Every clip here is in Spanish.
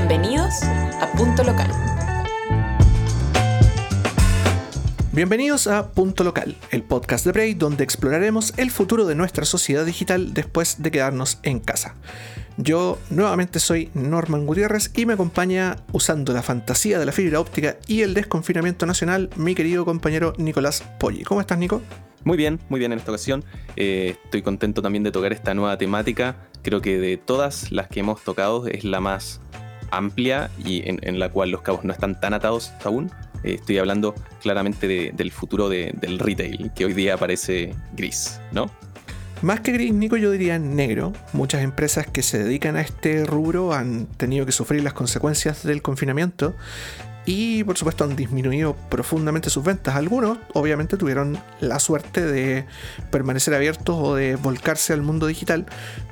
Bienvenidos a Punto Local. Bienvenidos a Punto Local, el podcast de Bray donde exploraremos el futuro de nuestra sociedad digital después de quedarnos en casa. Yo nuevamente soy Norman Gutiérrez y me acompaña usando la fantasía de la fibra óptica y el desconfinamiento nacional mi querido compañero Nicolás Poggi. ¿Cómo estás, Nico? Muy bien, muy bien en esta ocasión. Eh, estoy contento también de tocar esta nueva temática. Creo que de todas las que hemos tocado es la más amplia y en, la cual los cabos no están tan atados aún. Eh, estoy hablando claramente del futuro del retail, que hoy día parece gris, ¿no? Más que gris, Nico, yo diría negro. Muchas empresas que se dedican a este rubro han tenido que sufrir las consecuencias del confinamiento y por supuesto han disminuido profundamente sus ventas. Algunos obviamente tuvieron la suerte de permanecer abiertos o de volcarse al mundo digital,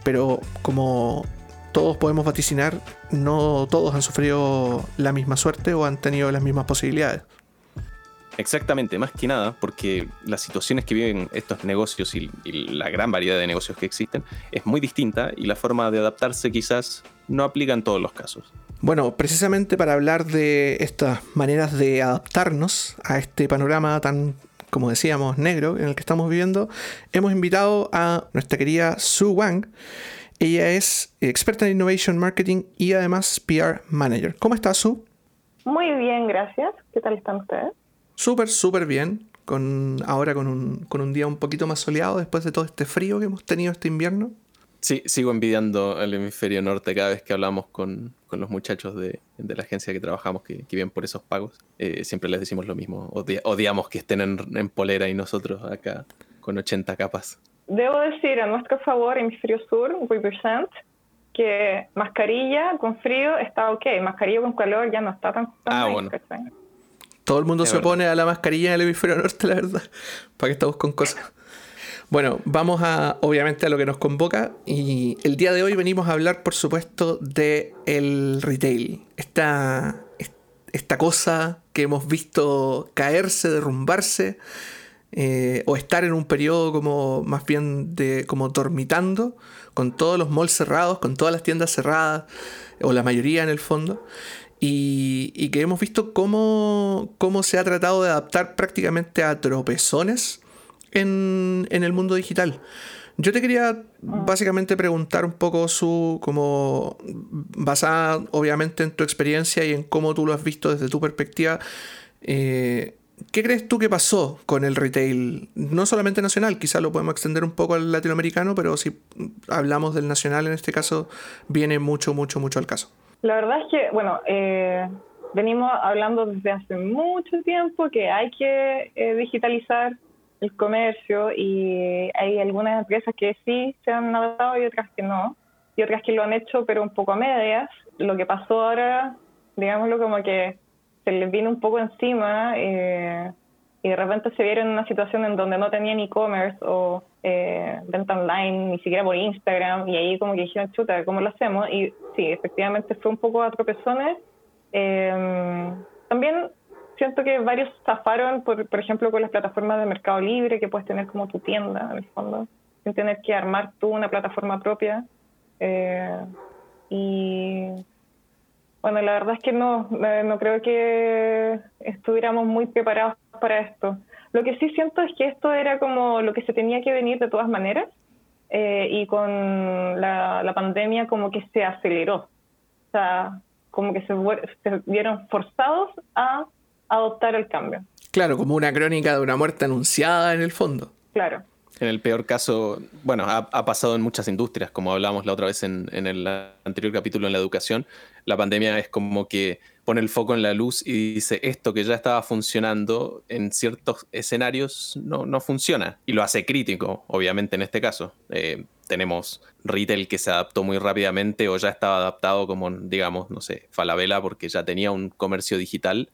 pero como todos podemos vaticinar, no todos han sufrido la misma suerte o han tenido las mismas posibilidades. Exactamente, más que nada, porque las situaciones que viven estos negocios y, la gran variedad de negocios que existen es muy distinta y la forma de adaptarse quizás no aplica en todos los casos. Bueno, precisamente para hablar de estas maneras de adaptarnos a este panorama tan, como decíamos, negro en el que estamos viviendo, hemos invitado a nuestra querida Sue Wang. Ella es experta en Innovation Marketing y además PR Manager. ¿Cómo estás, Sue? Muy bien, gracias. ¿Qué tal están ustedes? Súper, súper bien. Con, ahora con un, con un día un poquito más soleado después de todo este frío que hemos tenido este invierno. Sí, sigo envidiando el hemisferio norte cada vez que hablamos con, los muchachos de, la agencia que trabajamos que, que vienen por esos pagos. Eh, siempre les decimos lo mismo. odiamos que estén en, polera y nosotros acá con 80 capas. Debo decir a nuestro favor, hemisferio sur, represent, que mascarilla con frío está ok, mascarilla con calor ya no está tan... ah, bueno. Todo el mundo se opone a la mascarilla en el hemisferio norte, la verdad. ¿Para qué estamos con cosas? Bueno, vamos a, obviamente, a lo que nos convoca. Y el día de hoy venimos a hablar, por supuesto, de el retail. Esta, esta cosa que hemos visto caerse, derrumbarse, eh, o estar en un periodo como más bien de como dormitando, con todos los malls cerrados, con todas las tiendas cerradas, o la mayoría en el fondo y, que hemos visto cómo, cómo, se ha tratado de adaptar prácticamente a tropezones en, el mundo digital. Yo te quería básicamente preguntar un poco su, como basada obviamente en tu experiencia y en cómo tú lo has visto desde tu perspectiva, eh, ¿qué crees tú que pasó con el retail? No solamente nacional, quizá lo podemos extender un poco al latinoamericano, pero si hablamos del nacional en este caso, viene mucho, mucho, mucho al caso. La verdad es que, bueno, eh, venimos hablando desde hace mucho tiempo que hay que eh, digitalizar el comercio y hay algunas empresas que sí se han adaptado y otras que no, y otras que lo han hecho pero un poco a medias. Lo que pasó ahora, digámoslo como que se les vino un poco encima eh, y de repente se vieron en una situación en donde no tenían e-commerce o eh, venta online, ni siquiera por Instagram, y ahí como que dijeron, chuta, ¿cómo lo hacemos? Y sí, efectivamente fue un poco a tropezones. Eh, también siento que varios zafaron, por, por ejemplo, con las plataformas de Mercado Libre, que puedes tener como tu tienda, en el fondo, sin tener que armar tú una plataforma propia. Eh, y bueno, la verdad es que no, eh, no creo que estuviéramos muy preparados para esto. Lo que sí siento es que esto era como lo que se tenía que venir de todas maneras eh, y con la, pandemia como que se aceleró. O sea, como que se, se vieron forzados a adoptar el cambio. Claro, como una crónica de una muerte anunciada en el fondo. Claro. En el peor caso, bueno, ha, pasado en muchas industrias, como hablábamos la otra vez en, el anterior capítulo en la educación. La pandemia es como que pone el foco en la luz y dice esto que ya estaba funcionando en ciertos escenarios no, no funciona. Y lo hace crítico, obviamente, en este caso. Eh, tenemos retail que se adaptó muy rápidamente o ya estaba adaptado como, digamos, no sé, Falabella porque ya tenía un comercio digital,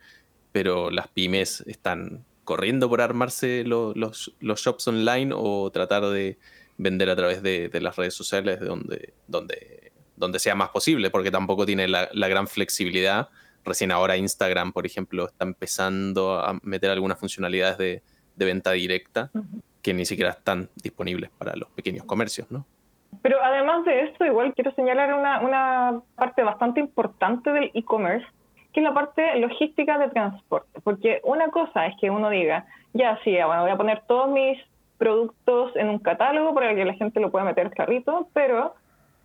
pero las pymes están corriendo por armarse los, shops online o tratar de vender a través de, las redes sociales donde, donde, donde sea más posible, porque tampoco tiene la, gran flexibilidad. Recién ahora Instagram, por ejemplo, está empezando a meter algunas funcionalidades de, venta directa que ni siquiera están disponibles para los pequeños comercios, ¿no? Pero además de esto, igual quiero señalar una, una parte bastante importante del e-commerce, que es la parte logística de transporte. Porque una cosa es que uno diga, ya sí, bueno, voy a poner todos mis productos en un catálogo para que la gente lo pueda meter al carrito, pero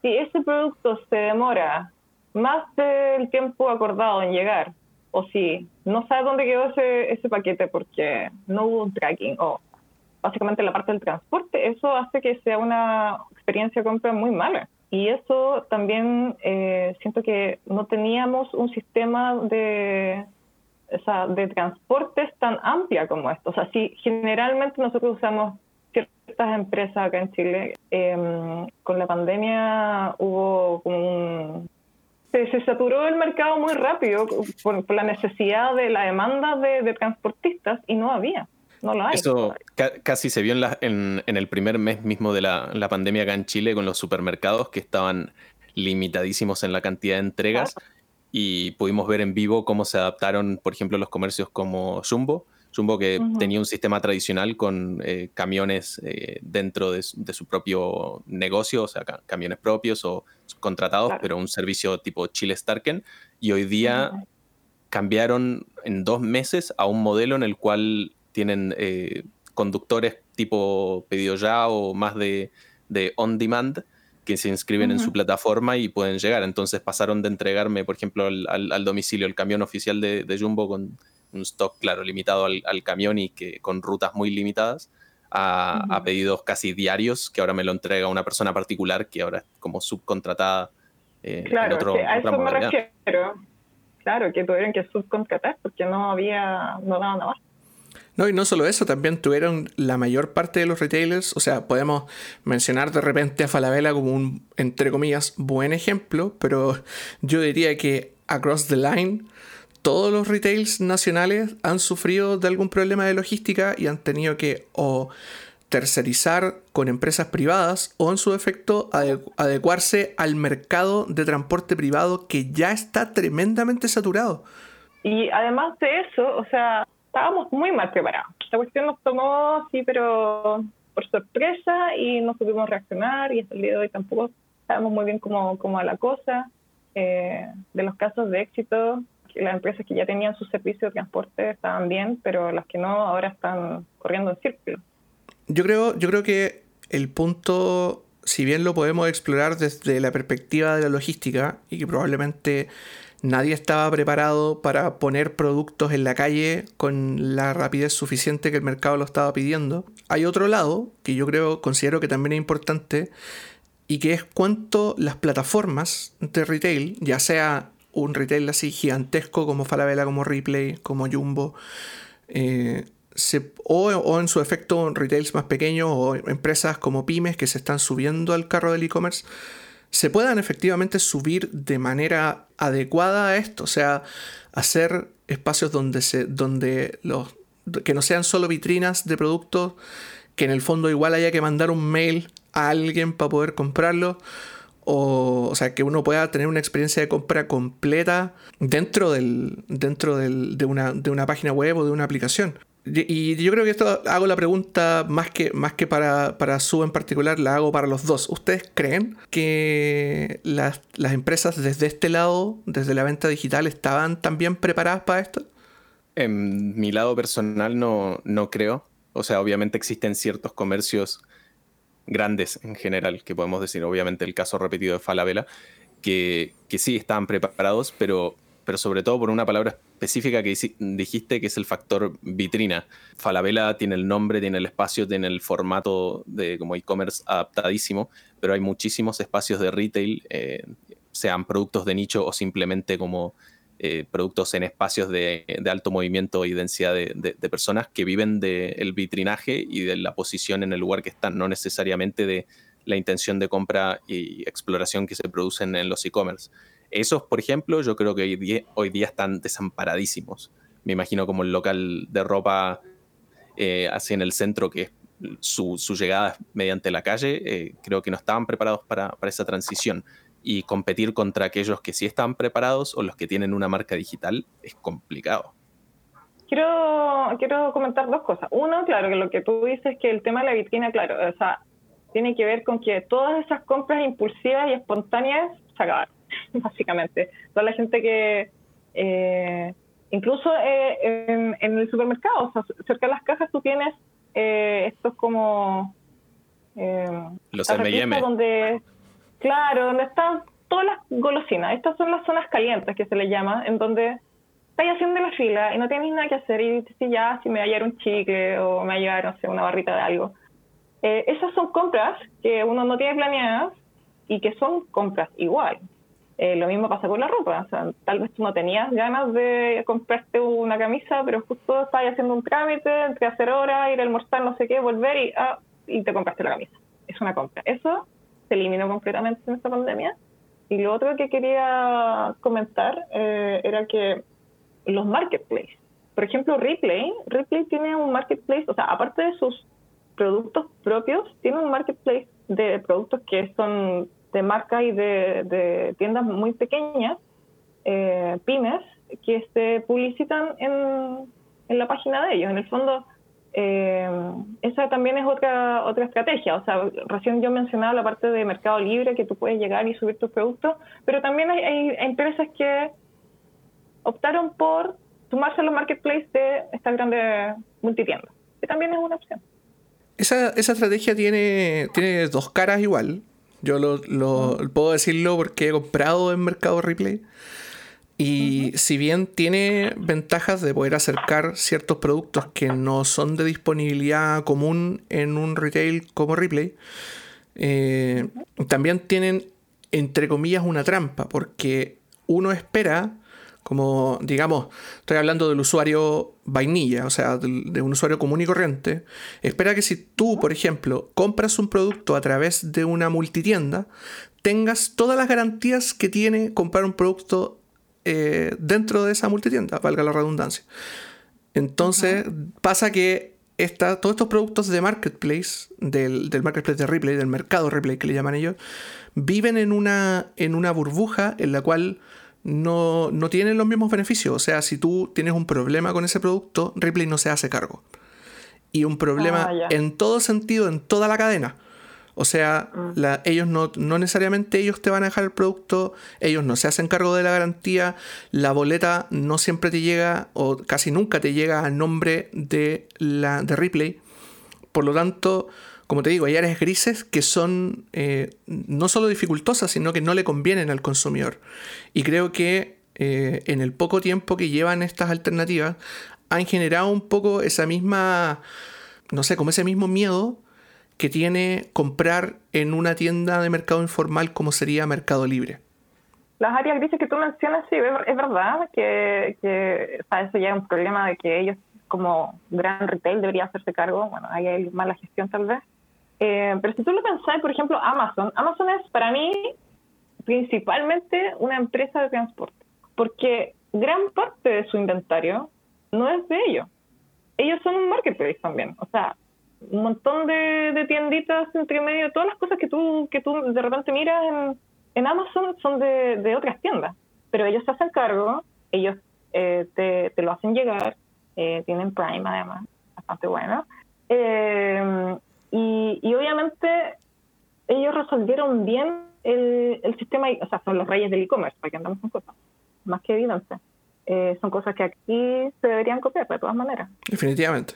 si ese producto se demora más del tiempo acordado en llegar, o si no sabe dónde quedó ese, ese paquete porque no hubo un tracking, o básicamente la parte del transporte, eso hace que sea una experiencia de compra muy mala. Y eso también eh, siento que no teníamos un sistema de, de transportes tan amplia como esto. O sea, si generalmente nosotros usamos ciertas empresas acá en Chile, em, con la pandemia hubo como un... Se, saturó el mercado muy rápido por, la necesidad de la demanda de transportistas y no había. No lo hay. Eso casi se vio en, en, el primer mes mismo de la, la, pandemia acá en Chile con los supermercados que estaban limitadísimos en la cantidad de entregas y pudimos ver en vivo cómo se adaptaron, por ejemplo, los comercios como Jumbo. Jumbo que tenía un sistema tradicional con eh, camiones eh, dentro de, su propio negocio, o sea, camiones propios o contratados, pero un servicio tipo Chile Starken. Y hoy día cambiaron en dos meses a un modelo en el cual tienen eh, conductores tipo pedido ya o más de, on demand que se inscriben en su plataforma y pueden llegar. Entonces pasaron de entregarme, por ejemplo, al, domicilio el camión oficial de, Jumbo con un stock, claro, limitado al, camión y que con rutas muy limitadas, a, pedidos casi diarios que ahora me lo entrega una persona particular que ahora es como subcontratada eh, claro, en otro, a eso me refiero. Claro, que tuvieron que subcontratar porque no había, no daban abasto. No, y no solo eso, también tuvieron la mayor parte de los retailers, o sea, podemos mencionar de repente a Falabella como un, entre comillas, buen ejemplo, pero yo diría que across the line, todos los retails nacionales han sufrido de algún problema de logística y han tenido que o tercerizar con empresas privadas o en su efecto adecuarse al mercado de transporte privado que ya está tremendamente saturado. Y además de eso, o sea, estábamos muy mal preparados. Esta cuestión nos tomó, sí, pero por sorpresa y no supimos reaccionar y hasta el día de hoy tampoco sabemos muy bien cómo, cómo va la cosa. Eh, de los casos de éxito, las empresas que ya tenían su servicio de transporte estaban bien, pero las que no ahora están corriendo en círculo. Yo creo, yo creo que el punto, si bien lo podemos explorar desde la perspectiva de la logística y que probablemente Nadie estaba preparado para poner productos en la calle con la rapidez suficiente que el mercado lo estaba pidiendo. Hay otro lado que yo creo, considero que también es importante y que es cuánto las plataformas de retail, ya sea un retail así gigantesco como Falabella, como Replay, como Jumbo, eh, o, o, en su efecto retails más pequeños o empresas como pymes que se están subiendo al carro del e-commerce, se puedan efectivamente subir de manera adecuada a esto, o sea, hacer espacios donde se donde los que no sean solo vitrinas de productos, que en el fondo igual haya que mandar un mail a alguien para poder comprarlo. O, o, sea, que uno pueda tener una experiencia de compra completa dentro, del, dentro del, de, una, de, una, página web o de una aplicación. Y yo creo que esto hago la pregunta más que, más que para, para Su en particular, la hago para los dos. ¿Ustedes creen que las, empresas desde este lado, desde la venta digital, estaban también preparadas para esto? En mi lado personal no, no creo. O sea, obviamente existen ciertos comercios grandes en general, que podemos decir, obviamente el caso repetido de Falabella, que, que sí estaban preparados, pero pero sobre todo por una palabra específica que dijiste, que es el factor vitrina. Falabella tiene el nombre, tiene el espacio, tiene el formato de como e-commerce adaptadísimo, pero hay muchísimos espacios de retail, eh, sean productos de nicho o simplemente como eh, productos en espacios de, alto movimiento y densidad de, personas que viven del vitrinaje y de la posición en el lugar que están, no necesariamente de la intención de compra y exploración que se producen en los e-commerce. Esos, por ejemplo, yo creo que hoy día, están desamparadísimos. Me imagino como el local de ropa eh, así en el centro, que es su, llegada mediante la calle, eh, creo que no estaban preparados para, esa transición. Y competir contra aquellos que sí están preparados o los que tienen una marca digital es complicado. Quiero, quiero comentar dos cosas. Uno, claro, que lo que tú dices que el tema de la vitrina, claro, o sea, tiene que ver con que todas esas compras impulsivas y espontáneas se acabaron, básicamente. Toda la gente que, eh, incluso eh, en, el supermercado, o sea, cerca de las cajas tú tienes eh, estos como... Los M&M. Donde, claro, donde están todas las golosinas. Estas son las zonas calientes que se le llama, en donde estás haciendo la fila y no tienes nada que hacer y dices, ya, si me va a llevar un chicle o me va a llevar, no sé, una barrita de algo. Eh, esas son compras que uno no tiene planeadas y que son compras igual. Eh, lo mismo pasa con la ropa. O sea, tal vez tú no tenías ganas de comprarte una camisa, pero justo estás haciendo un trámite, entre hacer horas, ir a almorzar, no sé qué, volver y, ah, y te compraste la camisa. Es una compra. Eso se eliminó completamente en esta pandemia. Y lo otro que quería comentar eh, era que los marketplaces, por ejemplo, Ripley, Ripley tiene un marketplace, o sea, aparte de sus productos propios, tiene un marketplace de productos que son de marca y de, tiendas muy pequeñas, eh, pymes, que se publicitan en, en la página de ellos. En el fondo, eh, esa también es otra otra estrategia. O sea, recién yo mencionaba la parte de mercado libre, que tú puedes llegar y subir tus productos, pero también hay, empresas que optaron por sumarse a los marketplaces de estas grandes multitiendas, que también es una opción. Esa, esa estrategia tiene, tiene dos caras igual. Yo lo, lo puedo decirlo porque he comprado en Mercado Replay. Y si bien tiene ventajas de poder acercar ciertos productos que no son de disponibilidad común en un retail como Ripley, eh, también tienen, entre comillas, una trampa, porque uno espera, como digamos, estoy hablando del usuario vainilla, o sea, de, un usuario común y corriente, espera que si tú, por ejemplo, compras un producto a través de una multitienda, tengas todas las garantías que tiene comprar un producto eh, dentro de esa multitienda, valga la redundancia. Entonces pasa que todos estos productos de marketplace, del, marketplace de Ripley, del mercado Ripley que le llaman ellos, viven en una, en una burbuja en la cual no, tienen los mismos beneficios. O sea, si tú tienes un problema con ese producto, Ripley no se hace cargo. Y un problema ah, en todo sentido, en toda la cadena. O sea, mm. ellos no, necesariamente ellos te van a dejar el producto, ellos no se hacen cargo de la garantía, la boleta no siempre te llega o casi nunca te llega a nombre de la de Ripley. Por lo tanto, como te digo, hay áreas grises que son eh, no solo dificultosas, sino que no le convienen al consumidor. Y creo que eh, en el poco tiempo que llevan estas alternativas, han generado un poco esa misma, no sé, como ese mismo miedo que tiene comprar en una tienda de mercado informal como sería Mercado Libre. Las áreas grises que tú mencionas, sí, es verdad que, eso ya es un problema de que ellos como gran retail deberían hacerse cargo, bueno, ahí hay mala gestión tal vez. Eh, pero si tú lo pensás, por ejemplo, Amazon, Amazon es para mí principalmente una empresa de transporte, porque gran parte de su inventario no es de ellos. Ellos son un marketplace también, o sea, un montón de, tienditas entre medio, todas las cosas que tú, que tú de repente miras en, Amazon son de, otras tiendas, pero ellos se hacen cargo, ellos eh, te, te, lo hacen llegar, eh, tienen Prime además, bastante bueno, eh, y, y, obviamente ellos resolvieron bien el, el sistema, o sea, son los reyes del e-commerce, para que andamos con cosas, más que evidente. son cosas que aquí se deberían copiar de todas maneras. Definitivamente.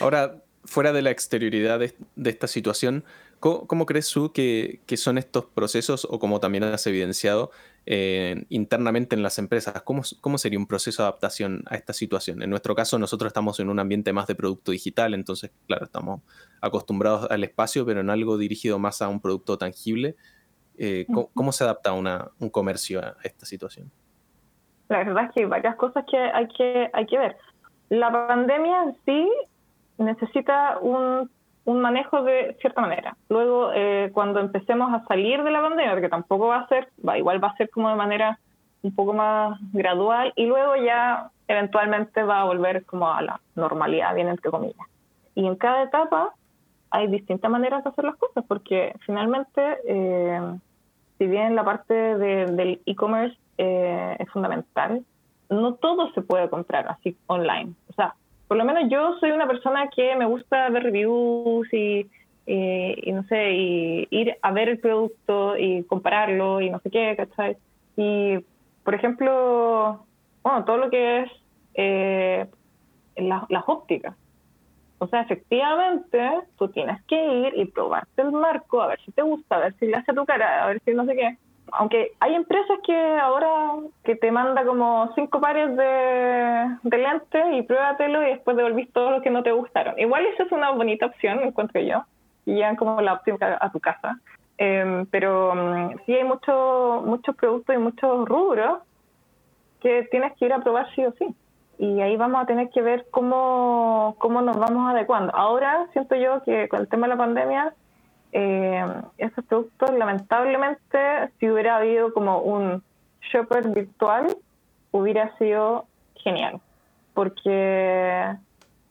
Ahora, fuera de la exterioridad de, esta situación, ¿cómo, crees tú que, son estos procesos o como también has evidenciado eh, internamente en las empresas? ¿Cómo, ¿Cómo, sería un proceso de adaptación a esta situación? En nuestro caso, nosotros estamos en un ambiente más de producto digital, entonces, claro, estamos acostumbrados al espacio, pero en algo dirigido más a un producto tangible. Eh, ¿cómo, se adapta una, un comercio a esta situación? La verdad es que hay varias cosas que hay que, hay que ver. La pandemia en sí necesita un, un manejo de cierta manera. Luego, eh, cuando empecemos a salir de la pandemia, que tampoco va a ser, va, igual va a ser como de manera un poco más gradual, y luego ya eventualmente va a volver como a la normalidad, bien entre comillas. Y en cada etapa hay distintas maneras de hacer las cosas, porque finalmente, eh, si bien la parte del e-commerce eh, es fundamental, no todo se puede comprar así online. Por lo menos yo soy una persona que me gusta ver reviews y, no sé, y ir a ver el producto y compararlo y no sé qué, ¿cachai? Y, por ejemplo, bueno, todo lo que es eh, las ópticas. O sea, efectivamente, tú tienes que ir y probarte el marco, a ver si te gusta, a ver si le hace tu cara, a ver si no sé qué. Aunque hay empresas que ahora que te manda como cinco pares de, de lentes y pruébatelo y después devolvís todos los que no te gustaron. Igual eso es una bonita opción, encuentro yo y llegan como la óptica a tu casa. Em, pero mm, sí hay mucho, muchos productos y muchos rubros que tienes que ir a probar sí o sí. Y ahí vamos a tener que ver cómo, cómo nos vamos adecuando. Ahora siento yo que con el tema de la pandemia, eh, esos productos lamentablemente, si hubiera habido como un shopper virtual, hubiera sido genial. Porque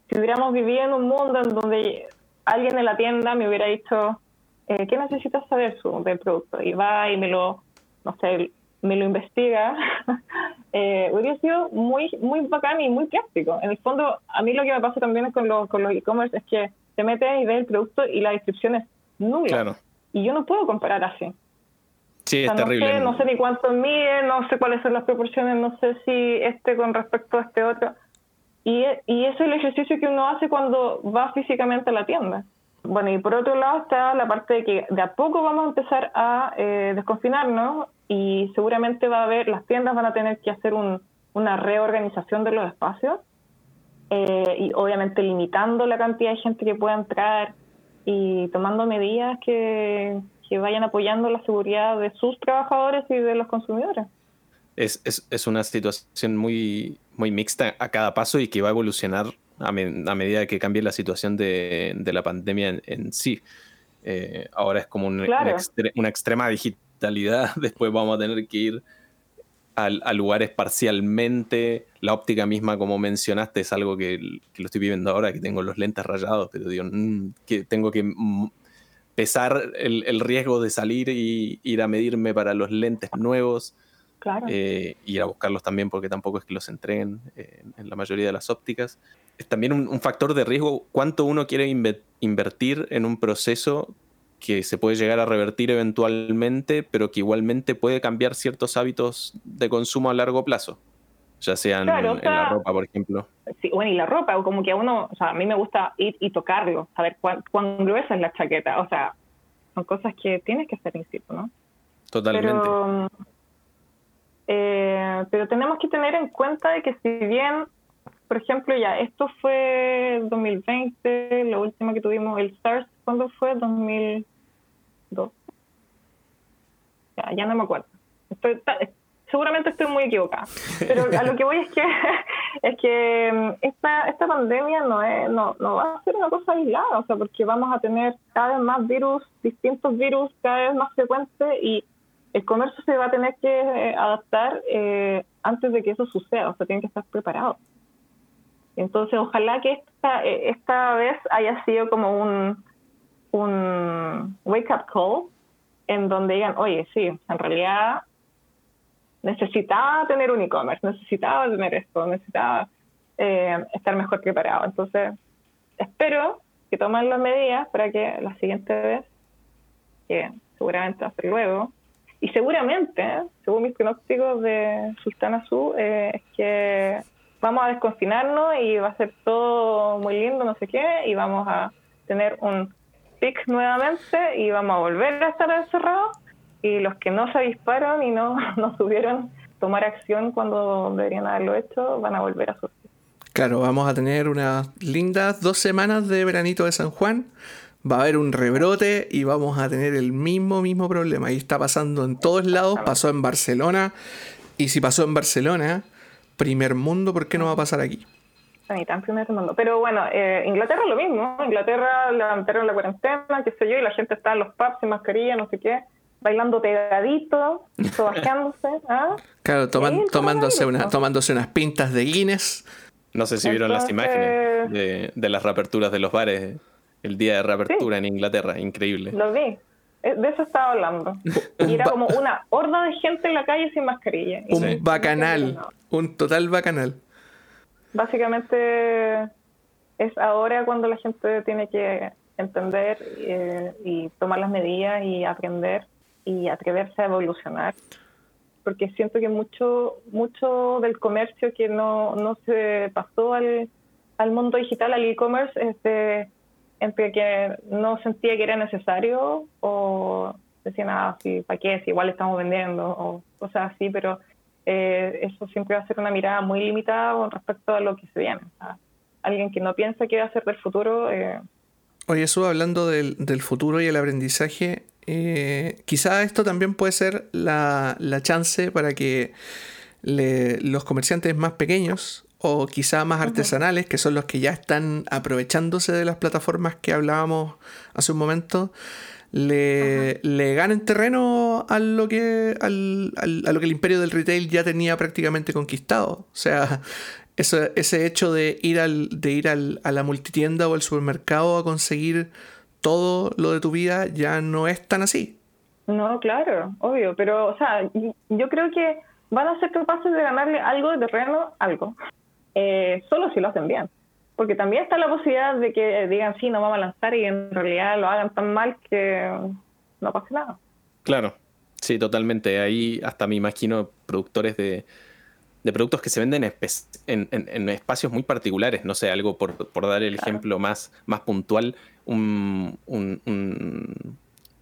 si hubiéramos vivido en un mundo en donde alguien en la tienda me hubiera dicho, eh, ¿qué necesitas saber su, del producto? Y va y me lo, no sé, me lo investiga, eh, hubiera sido muy, muy bacán y muy práctico. En el fondo, a mí lo que me pasa también con, los con los e-commerce es que te metes y ves el producto y la descripción es nula. Y yo no puedo comparar así. Sí, es terrible. No sé, ni cuánto mide, no sé cuáles son las proporciones, no sé si este con respecto a este otro. Y, y ese es el ejercicio que uno hace cuando va físicamente a la tienda. Bueno, y por otro lado está la parte de que de a poco vamos a empezar a eh, desconfinarnos y seguramente va a haber, las tiendas van a tener que hacer un, una reorganización de los espacios eh, y obviamente limitando la cantidad de gente que pueda entrar y tomando medidas que, que vayan apoyando la seguridad de sus trabajadores y de los consumidores. Es, es, es una situación muy, muy mixta a cada paso y que va a evolucionar a, medida que cambie la situación de, de la pandemia en, sí. Eh, ahora es como una, extrema digitalidad, después vamos a tener que ir a, lugares parcialmente. La óptica misma, como mencionaste, es algo que, lo estoy viviendo ahora, que tengo los lentes rayados, pero digo, mm, que tengo que mm, pesar el, el, riesgo de salir y ir a medirme para los lentes nuevos. Claro. Eh, ir a buscarlos también porque tampoco es que los entreguen eh, en la mayoría de las ópticas. Es también un, factor de riesgo cuánto uno quiere invertir en un proceso que se puede llegar a revertir eventualmente, pero que igualmente puede cambiar ciertos hábitos de consumo a largo plazo, ya sean en, la ropa, por ejemplo. Sí, bueno, y la ropa, como que a uno, o sea, a mí me gusta ir y tocarlo, saber cuán, gruesa es la chaqueta, o sea, son cosas que tienes que hacer in situ, ¿no? Totalmente. Eh, pero tenemos que tener en cuenta de que si bien, por ejemplo, ya esto fue 2020, lo último que tuvimos, el SARS, ¿cuándo fue? 2002. Ya, ya no me acuerdo. seguramente estoy muy equivocada. Pero a lo que voy es que es que mm, esta, esta pandemia no, es, no, no va a ser una cosa aislada, o sea, porque vamos a tener cada vez más virus, distintos virus cada vez más frecuentes y el comercio se va a tener que eh, adaptar eh, antes de que eso suceda, o sea, tienen que estar preparados. Entonces, ojalá que esta, eh, esta vez haya sido como un, un wake-up call en donde digan, oye, sí, en realidad necesitaba tener un e-commerce, necesitaba tener esto, necesitaba estar mejor preparado. Entonces, espero que tomen las medidas para que la siguiente vez, que seguramente va a ser luego, y seguramente, según mis pronósticos de Sultana Azul, eh, es que vamos a desconfinarnos y va a ser todo muy lindo, no sé qué, y vamos a tener un pic nuevamente y vamos a volver a estar encerrados. Y los que no se disparan y no, no subieron tomar acción cuando deberían haberlo hecho, van a volver a surgir. Claro, vamos a tener unas lindas dos semanas de veranito de San Juan va a haber un rebrote y vamos a tener el mismo, mismo problema. Y está pasando en todos lados, pasó en Barcelona. Y si pasó en Barcelona, primer mundo, ¿por qué no va a pasar aquí? Ni tan primer mundo. Pero bueno, eh, Inglaterra es lo mismo. Inglaterra levantaron la cuarentena, qué sé yo, y la gente está en los pubs sin mascarilla, no sé qué, bailando pegadito, sobajeándose. ¿ah? Claro, tomándose, una, tomándose unas pintas de Guinness. No sé si vieron las imágenes de, de las reaperturas de los bares el día de reapertura en Inglaterra, increíble. Lo vi. Eh, de eso estaba hablando. Y era como una horda de gente en la calle sin mascarilla. Un bacanal. Un total bacanal. Básicamente es ahora cuando la gente tiene que entender eh, y tomar las medidas y aprender y atreverse a evolucionar. Porque siento que mucho, mucho del comercio que no, no se pasó al, al mundo digital, al e-commerce, este, entre que no sentía que era necesario o decían, ah, sí, ¿para qué? Si igual estamos vendiendo o cosas así, pero eh, eso siempre va a ser una mirada muy limitada con respecto a lo que se viene. alguien que no piensa qué va a ser del futuro. Eh, Oye, eso hablando del, del, futuro y el aprendizaje, eh, quizá esto también puede ser la, la chance para que le, los comerciantes más pequeños o quizá más artesanales, que son los que ya están aprovechándose de las plataformas que hablábamos hace un momento, le, le ganen terreno a lo, que, al, a lo que el imperio del retail ya tenía prácticamente conquistado. O sea, ese, ese hecho de ir, al, de ir al, a la multitienda o al supermercado a conseguir todo lo de tu vida ya no es tan así. No, claro, obvio, pero o sea, yo creo que van a ser capaces de ganarle algo de terreno, algo, eh, solo si lo hacen bien porque también está la posibilidad de que digan sí, no vamos a lanzar y en realidad lo hagan tan mal que no pase nada. Claro, sí, totalmente. Ahí hasta me imagino productores de, productos que se venden en, espacios muy particulares. No sé, algo por, dar el ejemplo más, más puntual, un,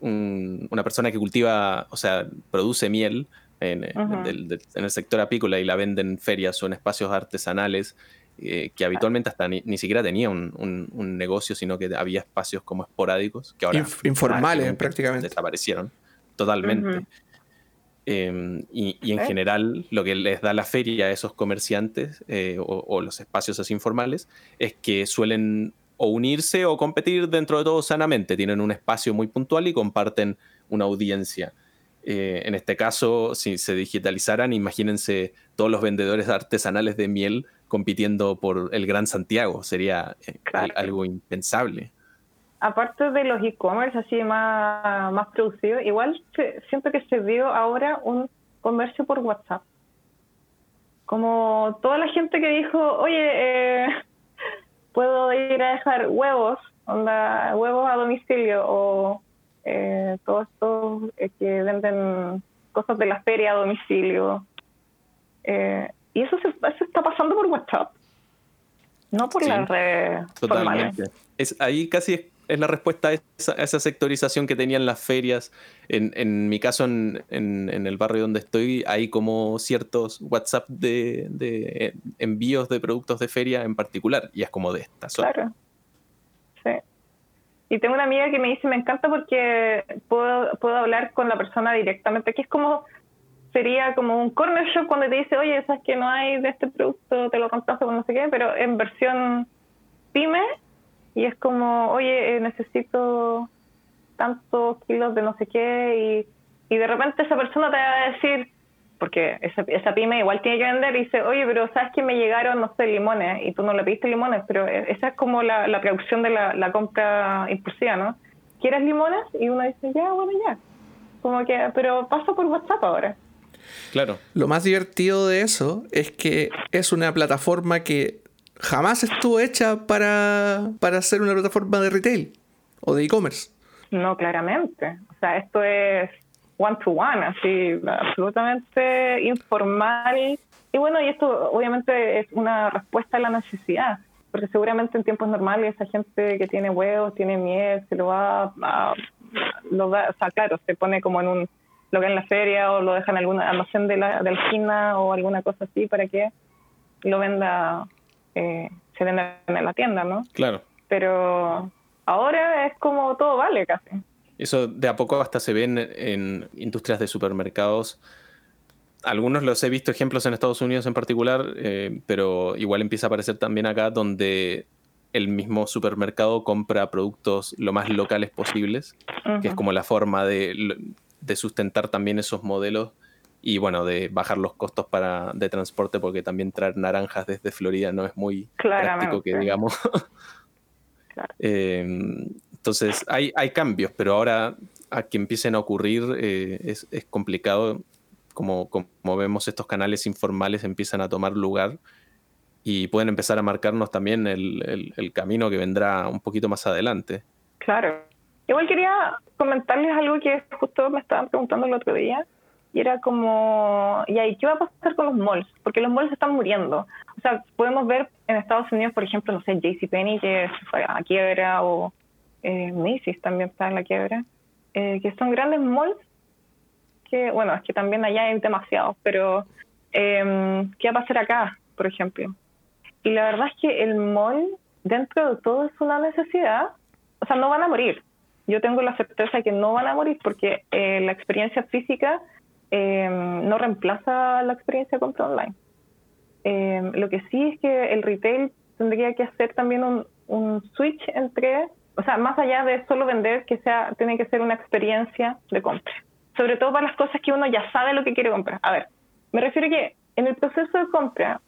una persona que cultiva, o sea, produce miel en, en el sector apícola y la vende en ferias o en espacios artesanales eh, que habitualmente hasta ni, siquiera tenía un, negocio, sino que había espacios como esporádicos que ahora informales prácticamente desaparecieron totalmente. Em, y, en eh. general lo que les da la feria a esos comerciantes eh, o, los espacios así informales es que suelen o unirse o competir dentro de todo sanamente. Tienen un espacio muy puntual y comparten una audiencia. en este caso, si se digitalizaran, imagínense todos los vendedores artesanales de miel compitiendo por el Gran Santiago. Sería eh, algo impensable. Aparte de los e-commerce así más, más producidos, igual siento que se vio ahora un comercio por WhatsApp. Como toda la gente que dijo, oye, eh, puedo ir a dejar huevos, onda, huevos a domicilio, o eh, todos estos que venden cosas de la feria a domicilio. Eh, y eso, se, está pasando por WhatsApp, no por la red Totalmente. Es, ahí casi es, la respuesta a esa, sectorización que tenían las ferias. En, en mi caso, en, en, el barrio donde estoy, hay como ciertos WhatsApp de, de, envíos de productos de feria en particular, y es como de esta zona. Claro. Sí. Y tengo una amiga que me dice, me encanta porque puedo, puedo hablar con la persona directamente, que es como sería como un corner shop cuando te dice, oye, sabes que no hay de este producto, te lo contaste con no sé qué, pero en versión pyme y es como, oye, eh, necesito tantos kilos de no sé qué y, y de repente esa persona te va a decir, porque esa, esa pyme igual tiene que vender y dice, oye, pero sabes que me llegaron, no sé, limones y tú no le pediste limones, pero e, esa es como la, la producción de la, la compra impulsiva, ¿no? ¿Quieres limones? Y uno dice, ya, bueno, ya. Como que, pero paso por WhatsApp ahora. Claro. Lo más divertido de eso es que es una plataforma que jamás estuvo hecha para, para ser una plataforma de retail o de e-commerce. No, claramente. O sea, esto es one to one, así, absolutamente informal. Y bueno, y esto obviamente es una respuesta a la necesidad, porque seguramente en tiempos normales esa gente que tiene huevos, tiene miel, se lo va a, lo va, o sea, claro, se pone como en un lo que en la feria o lo dejan en alguna almacén de la, de la esquina o alguna cosa así para que lo venda, eh, se venda en la tienda, ¿no? Claro. Pero ahora es como todo vale casi. Eso de a poco hasta se ven en industrias de supermercados. Algunos los he visto ejemplos en Estados Unidos en particular, eh, pero igual empieza a aparecer también acá donde el mismo supermercado compra productos lo más locales posibles, que es como la forma de de sustentar también esos modelos y bueno, de bajar los costos para, de transporte, porque también traer naranjas desde Florida no es muy práctico que digamos. Eh, entonces hay, hay cambios, pero ahora a que empiecen a ocurrir eh, es, complicado. Como, como vemos, estos canales informales empiezan a tomar lugar y pueden empezar a marcarnos también el, el camino que vendrá un poquito más adelante. Claro. Igual quería comentarles algo que justo me estaban preguntando el otro día. Y era como, ¿y ahí qué va a pasar con los malls? Porque los malls están muriendo. O sea, podemos ver en Estados Unidos, por ejemplo, no sé, JCPenney que se fue a la quiebra o eh, Macy's también está en la quiebra. Eh, que son grandes malls que, bueno, es que también allá hay demasiados, pero eh, ¿qué va a pasar acá, por ejemplo? Y la verdad es que el mall, dentro de todo, es una necesidad. O sea, no van a morir. Yo tengo la certeza de que no van a morir porque eh, la experiencia física eh, no reemplaza la experiencia compra online. Eh, lo que sí es que el retail tendría que hacer también un, switch entre, o sea, más allá de solo vender, que sea, tiene que ser una experiencia de compra. Sobre todo para las cosas que uno ya sabe lo que quiere comprar. A ver, me refiero a que en el proceso de compra,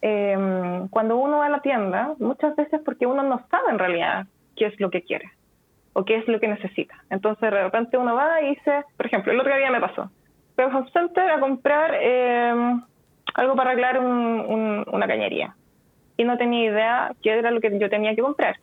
eh, cuando uno va a la tienda, muchas veces porque uno no sabe en realidad qué es lo que quiere o qué es lo que necesita. Entonces de repente uno va y dice, por ejemplo, el otro día me pasó, fui center a comprar eh, algo para arreglar un, un, una cañería. Y no tenía idea qué era lo que yo tenía que comprar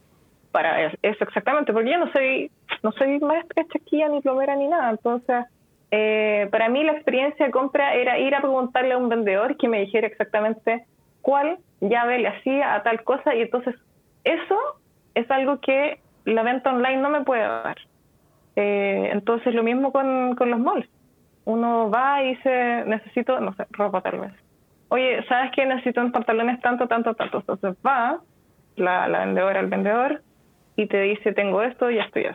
para eso exactamente, porque yo no soy no soy maestra chaquilla ni plomera ni nada, entonces eh, para mí la experiencia de compra era ir a preguntarle a un vendedor que me dijera exactamente cuál llave le hacía a tal cosa. Y entonces eso es algo que la venta online no me puede dar. Eh, entonces lo mismo con, con los malls. Uno va y dice, necesito, no sé, ropa tal vez. Oye, ¿sabes qué? Necesito unos pantalones tanto, tanto, tanto. Entonces va la, vendedora, el vendedor, y te dice, tengo esto y esto y.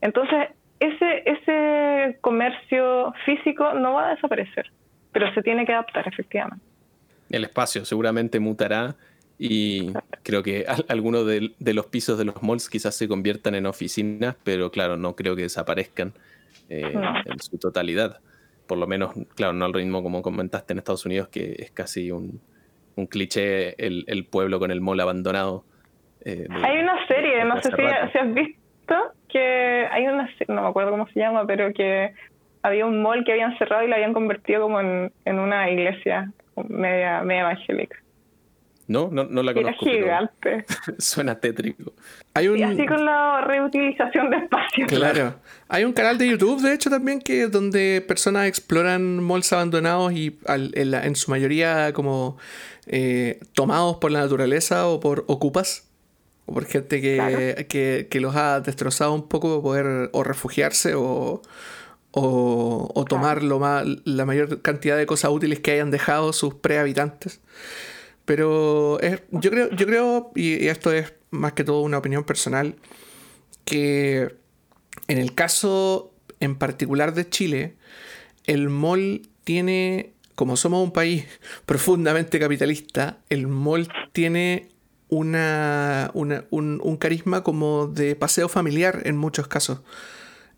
Entonces, ese, ese comercio físico no va a desaparecer, pero se tiene que adaptar, efectivamente. El espacio seguramente mutará y creo que algunos de, de, los pisos de los malls quizás se conviertan en oficinas, pero claro, no creo que desaparezcan eh, en su totalidad. Por lo menos, claro, no al ritmo como comentaste en Estados Unidos, que es casi un, un cliché el, el, pueblo con el mall abandonado. Eh, de, Hay una serie, no sé si, si has visto, que hay una, no me acuerdo cómo se llama, pero que había un mall que habían cerrado y lo habían convertido como en, en una iglesia media, media evangélica. No, no, no la conozco. Era gigante. Suena tétrico. Hay un... Y así con la reutilización de espacio. Claro. Hay un canal de YouTube, de hecho, también, que donde personas exploran malls abandonados y al, en, la, en, su mayoría como eh, tomados por la naturaleza o por ocupas. O por gente que, claro. que, que, los ha destrozado un poco para poder o refugiarse o, o, o tomar lo más, la mayor cantidad de cosas útiles que hayan dejado sus prehabitantes. Pero es, yo creo, yo creo y, y, esto es más que todo una opinión personal, que en el caso en particular de Chile, el mall tiene, como somos un país profundamente capitalista, el mall tiene una, una un, un, carisma como de paseo familiar en muchos casos.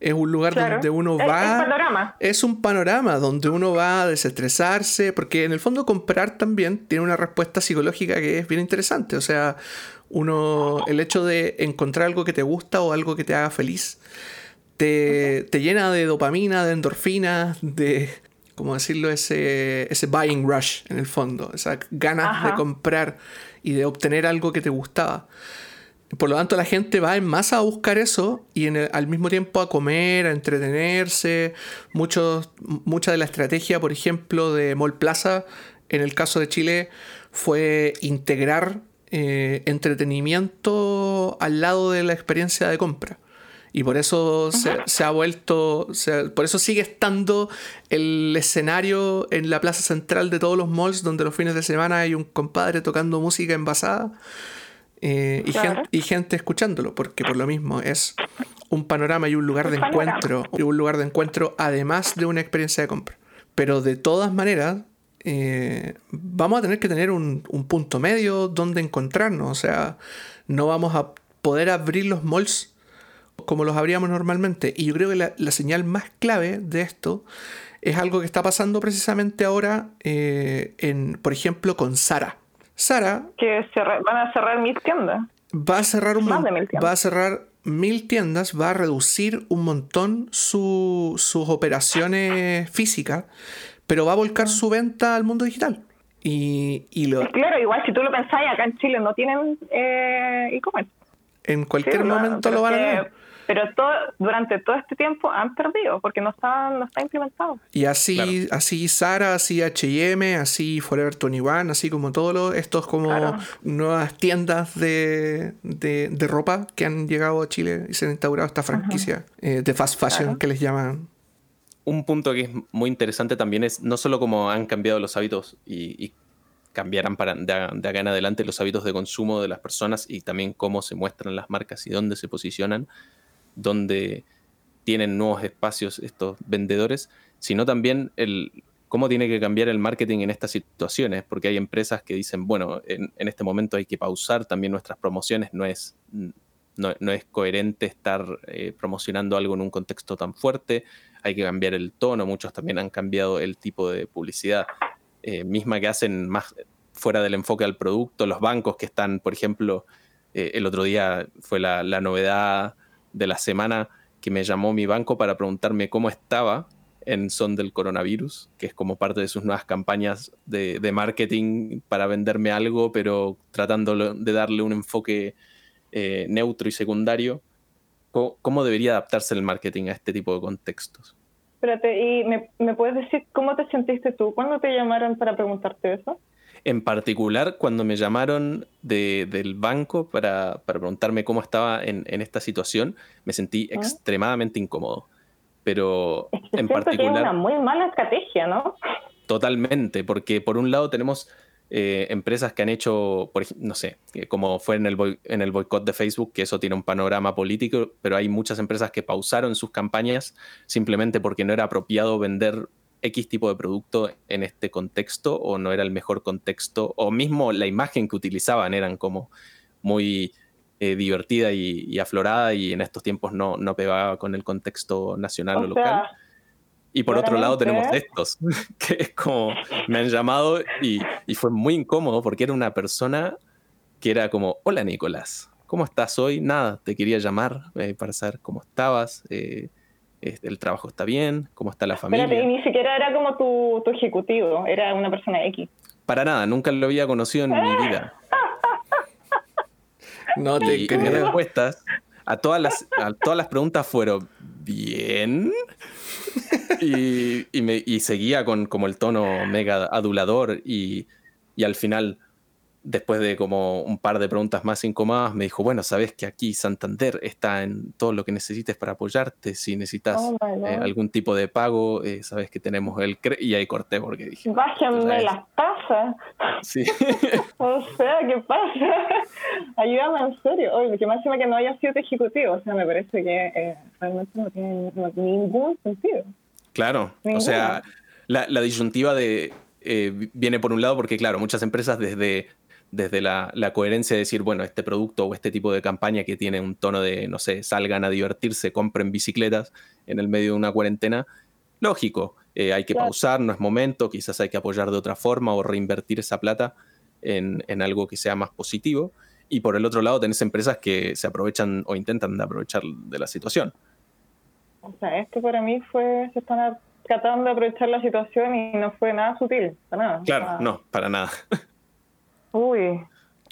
Es un lugar claro. donde uno va. Es, panorama. es un panorama donde uno va a desestresarse, porque en el fondo comprar también tiene una respuesta psicológica que es bien interesante. O sea, uno, el hecho de encontrar algo que te gusta o algo que te haga feliz, te, te llena de dopamina, de endorfinas, de, ¿cómo decirlo? Ese, ese buying rush en el fondo, esas ganas Ajá. de comprar y de obtener algo que te gustaba. Por lo tanto, la gente va en masa a buscar eso y en el, al mismo tiempo a comer, a entretenerse. Muchos, mucha de la estrategia, por ejemplo, de Mall Plaza, en el caso de Chile, fue integrar eh, entretenimiento al lado de la experiencia de compra. Y por eso se, se, ha vuelto, se, por eso sigue estando el escenario en la plaza central de todos los malls, donde los fines de semana hay un compadre tocando música envasada. Eh, y, claro. gente, y, gente, escuchándolo, porque por lo mismo es un panorama y un lugar un de panorama. encuentro, y un lugar de encuentro además de una experiencia de compra. Pero de todas maneras, eh, vamos a tener que tener un, un, punto medio donde encontrarnos, o sea, no vamos a poder abrir los malls como los abríamos normalmente. Y yo creo que la, la señal más clave de esto es algo que está pasando precisamente ahora, eh, en, por ejemplo, con Sara. Sara. Que van a cerrar mil tiendas. Va a cerrar un Más de mil tiendas. Va a cerrar mil tiendas, va a reducir un montón su, sus operaciones físicas, pero va a volcar su venta al mundo digital. Y, y lo... Claro, igual si tú lo pensás, acá en Chile no tienen eh, e-commerce. En cualquier momento lo van a ganar. Pero todo, durante todo este tiempo han perdido porque no está, no está implementado. Y así, así Sara, así HM, así Forever 21, así como todos estos como nuevas tiendas de, de, ropa que han llegado a Chile y se han instaurado esta franquicia eh, de fast fashion que les llaman. Un punto que es muy interesante también es no solo cómo han cambiado los hábitos y, cambiarán para de, de, acá en adelante los hábitos de consumo de las personas y también cómo se muestran las marcas y dónde se posicionan, donde tienen nuevos espacios estos vendedores, sino también el cómo tiene que cambiar el marketing en estas situaciones, porque hay empresas que dicen, bueno, en, este momento hay que pausar también nuestras promociones, no es, no, es coherente estar eh, promocionando algo en un contexto tan fuerte, hay que cambiar el tono, muchos también han cambiado el tipo de publicidad, eh, misma que hacen más fuera del enfoque al producto, los bancos que están, por ejemplo, eh, el otro día fue la, la novedad de la semana que me llamó mi banco para preguntarme cómo estaba en son del coronavirus, que es como parte de sus nuevas campañas de, marketing para venderme algo, pero tratando de darle un enfoque eh, neutro y secundario. ¿Cómo, debería adaptarse el marketing a este tipo de contextos? Espérate, ¿y me, me puedes decir cómo te sentiste tú cuando te llamaron para preguntarte eso? En particular, cuando me llamaron del banco para, preguntarme cómo estaba en, esta situación, me sentí extremadamente incómodo. Pero en particular. es una muy mala estrategia, ¿no? Totalmente, porque por un lado tenemos eh, empresas que han hecho, por, no sé, eh, como fue en el, en el boicot de Facebook, que eso tiene un panorama político, pero hay muchas empresas que pausaron sus campañas simplemente porque no era apropiado vender X tipo de producto en este contexto o no era el mejor contexto o mismo la imagen que utilizaban eran como muy eh, divertida y, aflorada y en estos tiempos no, no pegaba con el contexto nacional o, local. Y por otro lado tenemos estos, que es como me han llamado y, fue muy incómodo porque era una persona que era como, hola Nicolás, ¿cómo estás hoy? Nada, te quería llamar eh, para saber cómo estabas. Eh, el trabajo está bien, cómo está la familia. y ni siquiera era como tu, ejecutivo, era una persona X. Para nada, nunca lo había conocido en mi vida. No te y mis respuestas a todas las, a todas las preguntas fueron bien. Y, me, y seguía con como el tono mega adulador y, y al final después de como un par de preguntas más incómodas, me dijo, bueno, sabes que aquí Santander está en todo lo que necesites para apoyarte. Si necesitas oh eh, algún tipo de pago, eh, sabes que tenemos el... y ahí corté porque dije... Bájame las pasas. Sí. o sea, ¿qué pasa? Ayúdame en serio. Oye, que más que no haya sido ejecutivo. O sea, me parece que eh, realmente no tiene, ningún sentido. Claro. O sea, la, la disyuntiva de... viene por un lado porque, claro, muchas empresas desde desde la, coherencia de decir, bueno, este producto o este tipo de campaña que tiene un tono de, no sé, salgan a divertirse, compren bicicletas en el medio de una cuarentena, lógico, eh, hay que pausar, no es momento, quizás hay que apoyar de otra forma o reinvertir esa plata en, algo que sea más positivo. Y por el otro lado tenés empresas que se aprovechan o intentan aprovechar de la situación. O sea, esto para mí fue, se están tratando de aprovechar la situación y no fue nada sutil, para nada. Claro, no, para nada. Uy,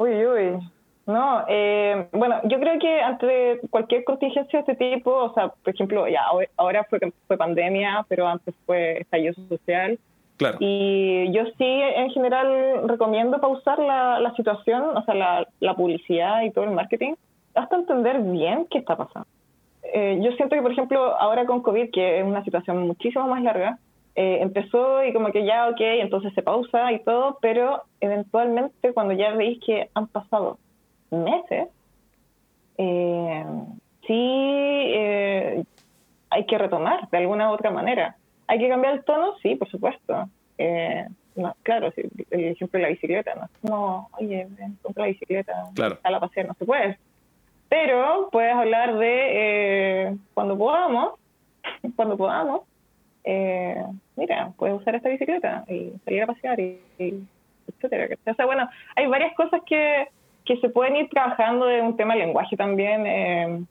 uy, uy. No, eh, bueno, yo creo que ante cualquier contingencia de este tipo, o sea, por ejemplo, ya ahora fue, fue pandemia, pero antes fue estallido social. Claro. Y yo sí, en general, recomiendo pausar la, la situación, o sea, la, la, publicidad y todo el marketing, hasta entender bien qué está pasando. Eh, yo siento que, por ejemplo, ahora con COVID, que es una situación muchísimo más larga, eh, empezó y como que ya, ok, entonces se pausa y todo, pero eventualmente cuando ya veis que han pasado meses, eh, sí eh, hay que retomar de alguna u otra manera. ¿Hay que cambiar el tono? Sí, por supuesto. no, claro, si, el ejemplo de la bicicleta, no, oye, compra la bicicleta, claro. a la pasear, no se puede. Pero puedes hablar de cuando podamos, cuando podamos, eh, mira, puedes usar esta bicicleta y salir a pasear y, etcétera. O sea, bueno, hay varias cosas que, que se pueden ir trabajando de un tema de lenguaje también. Eh,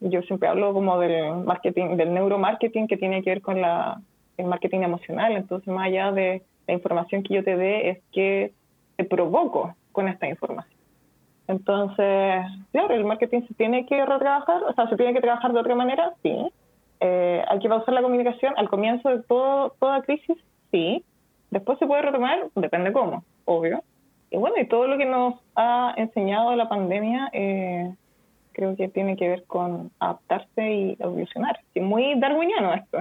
yo siempre hablo como del marketing, del neuromarketing que tiene que ver con la, el marketing emocional. Entonces, más allá de la información que yo te dé, es que te provoco con esta información. Entonces, claro, el marketing se tiene que retrabajar, o sea, se tiene que trabajar de otra manera, sí. Eh, hay que pausar la comunicación al comienzo de todo, toda crisis, sí. Después se puede retomar, depende cómo, obvio. Y bueno, y todo lo que nos ha enseñado la pandemia, eh, creo que tiene que ver con adaptarse y evolucionar. Es muy darwiniano esto.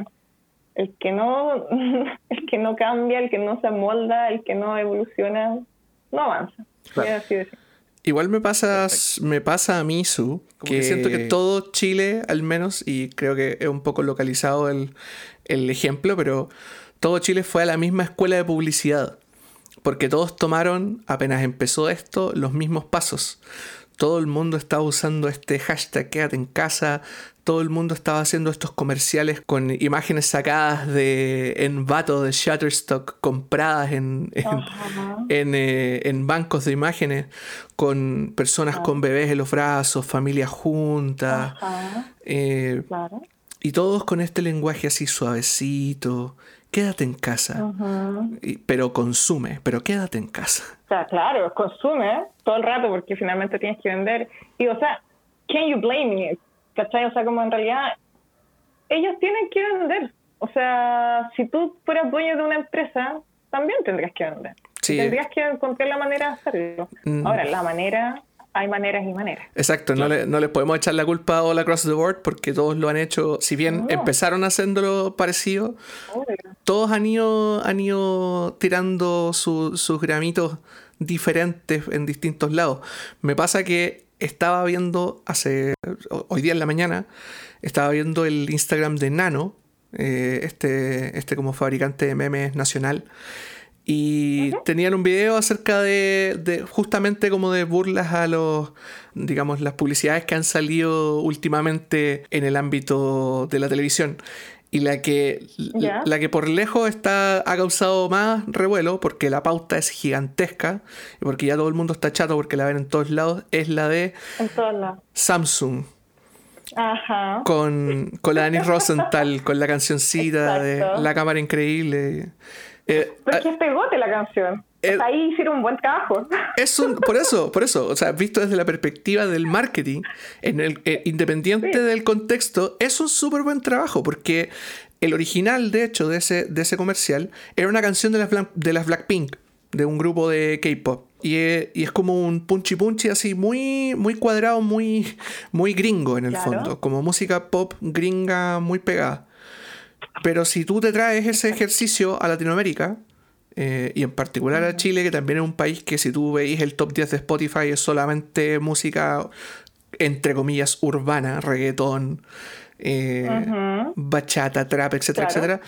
El que no, el que no cambia, el que no se amolda, el que no evoluciona, no avanza. Igual me pasa, me pasa a mí, Su, que, siento que todo Chile, al menos, y creo que es un poco localizado el, el ejemplo, pero todo Chile fue a la misma escuela de publicidad. Porque todos tomaron, apenas empezó esto, los mismos pasos todo el mundo estaba usando este hashtag quédate en casa, todo el mundo estaba haciendo estos comerciales con imágenes sacadas de en vato de Shutterstock compradas en, en, eh, bancos de imágenes con personas con bebés en los brazos, familias juntas. Eh, y todos con este lenguaje así suavecito, quédate en casa, pero consume, pero quédate en casa. O sea, claro, consume todo el rato porque finalmente tienes que vender. Y, o sea, can you blame me? ¿Cachai? O sea, como en realidad ellos tienen que vender. O sea, si tú fueras dueño de una empresa, también tendrías que vender. Tendrías que encontrar la manera de hacerlo. Mm. Ahora, la manera hay maneras y maneras. Exacto, no, le, no les podemos echar la culpa a All Across the Board porque todos lo han hecho, si bien empezaron haciéndolo parecido, todos han ido, han ido tirando sus gramitos diferentes en distintos lados. Me pasa que estaba viendo hace, hoy día en la mañana, estaba viendo el Instagram de Nano, eh, este, este como fabricante de memes nacional. Y tenían un video acerca de, justamente como de burlas a los, digamos, las publicidades que han salido últimamente en el ámbito de la televisión. Y la que, la que por lejos está, ha causado más revuelo, porque la pauta es gigantesca, y porque ya todo el mundo está chato porque la ven en todos lados, es la de Samsung. Ajá. Con, con la Dani Rosenthal, con la cancioncita de La Cámara Increíble. Eh, Pero es que es pegote la canción. Eh, ahí hicieron un buen trabajo. Es un, por eso, por eso, o sea, visto desde la perspectiva del marketing, en el, eh, independiente del contexto, es un súper buen trabajo, porque el original, de hecho, de ese, de ese comercial, era una canción de las, de las Blackpink, de un grupo de K-pop. Y es, como un punchy punchy así, muy, muy cuadrado, muy, muy gringo en el fondo, como música pop gringa muy pegada. Pero si tú te traes ese ejercicio a Latinoamérica, eh, y en particular a Chile, que también es un país que si tú veis el top 10 de Spotify es solamente música, entre comillas, urbana, reggaetón, eh, bachata, trap, etcétera, etcétera.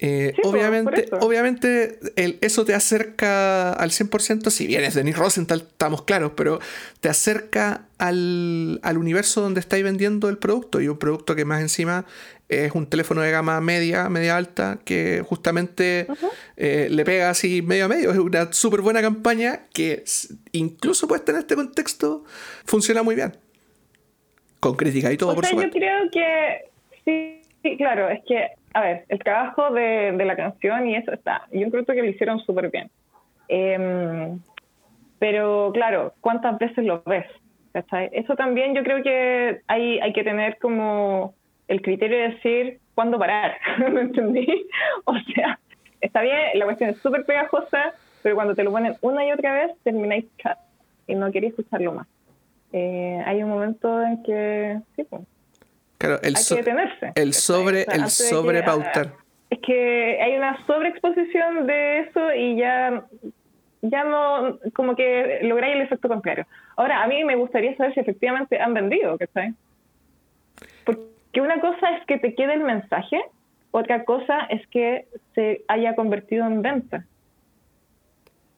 Eh, obviamente, obviamente eso te acerca al 100%, si bien es Denis Rosenthal, estamos claros, pero te acerca al, al universo donde estáis vendiendo el producto y un producto que más encima es un teléfono de gama media, media alta, que justamente eh, le pega así medio a medio. Es una súper buena campaña que incluso puesta en este contexto funciona muy bien. Con crítica y todo, por supuesto. Yo creo que sí, claro, es que, a ver, el trabajo de, la canción y eso está. Yo creo que lo hicieron súper bien. Em, pero claro, ¿cuántas veces lo ves? Eso también yo creo que hay, hay que tener como el criterio de decir cuándo parar, ¿me entendí? O sea, está bien, la cuestión es súper pegajosa, pero cuando te lo ponen una y otra vez, termináis chat y no queréis escucharlo más. Eh, hay un momento en que, sí, pues, claro, el hay que detenerse. El sobre, el sobre pautar. Es que hay una sobreexposición de eso y ya ya no, como que lográis el efecto contrario. Ahora, a mí me gustaría saber si efectivamente han vendido, ¿cachai? Que una cosa es que te quede el mensaje, otra cosa es que se haya convertido en venta.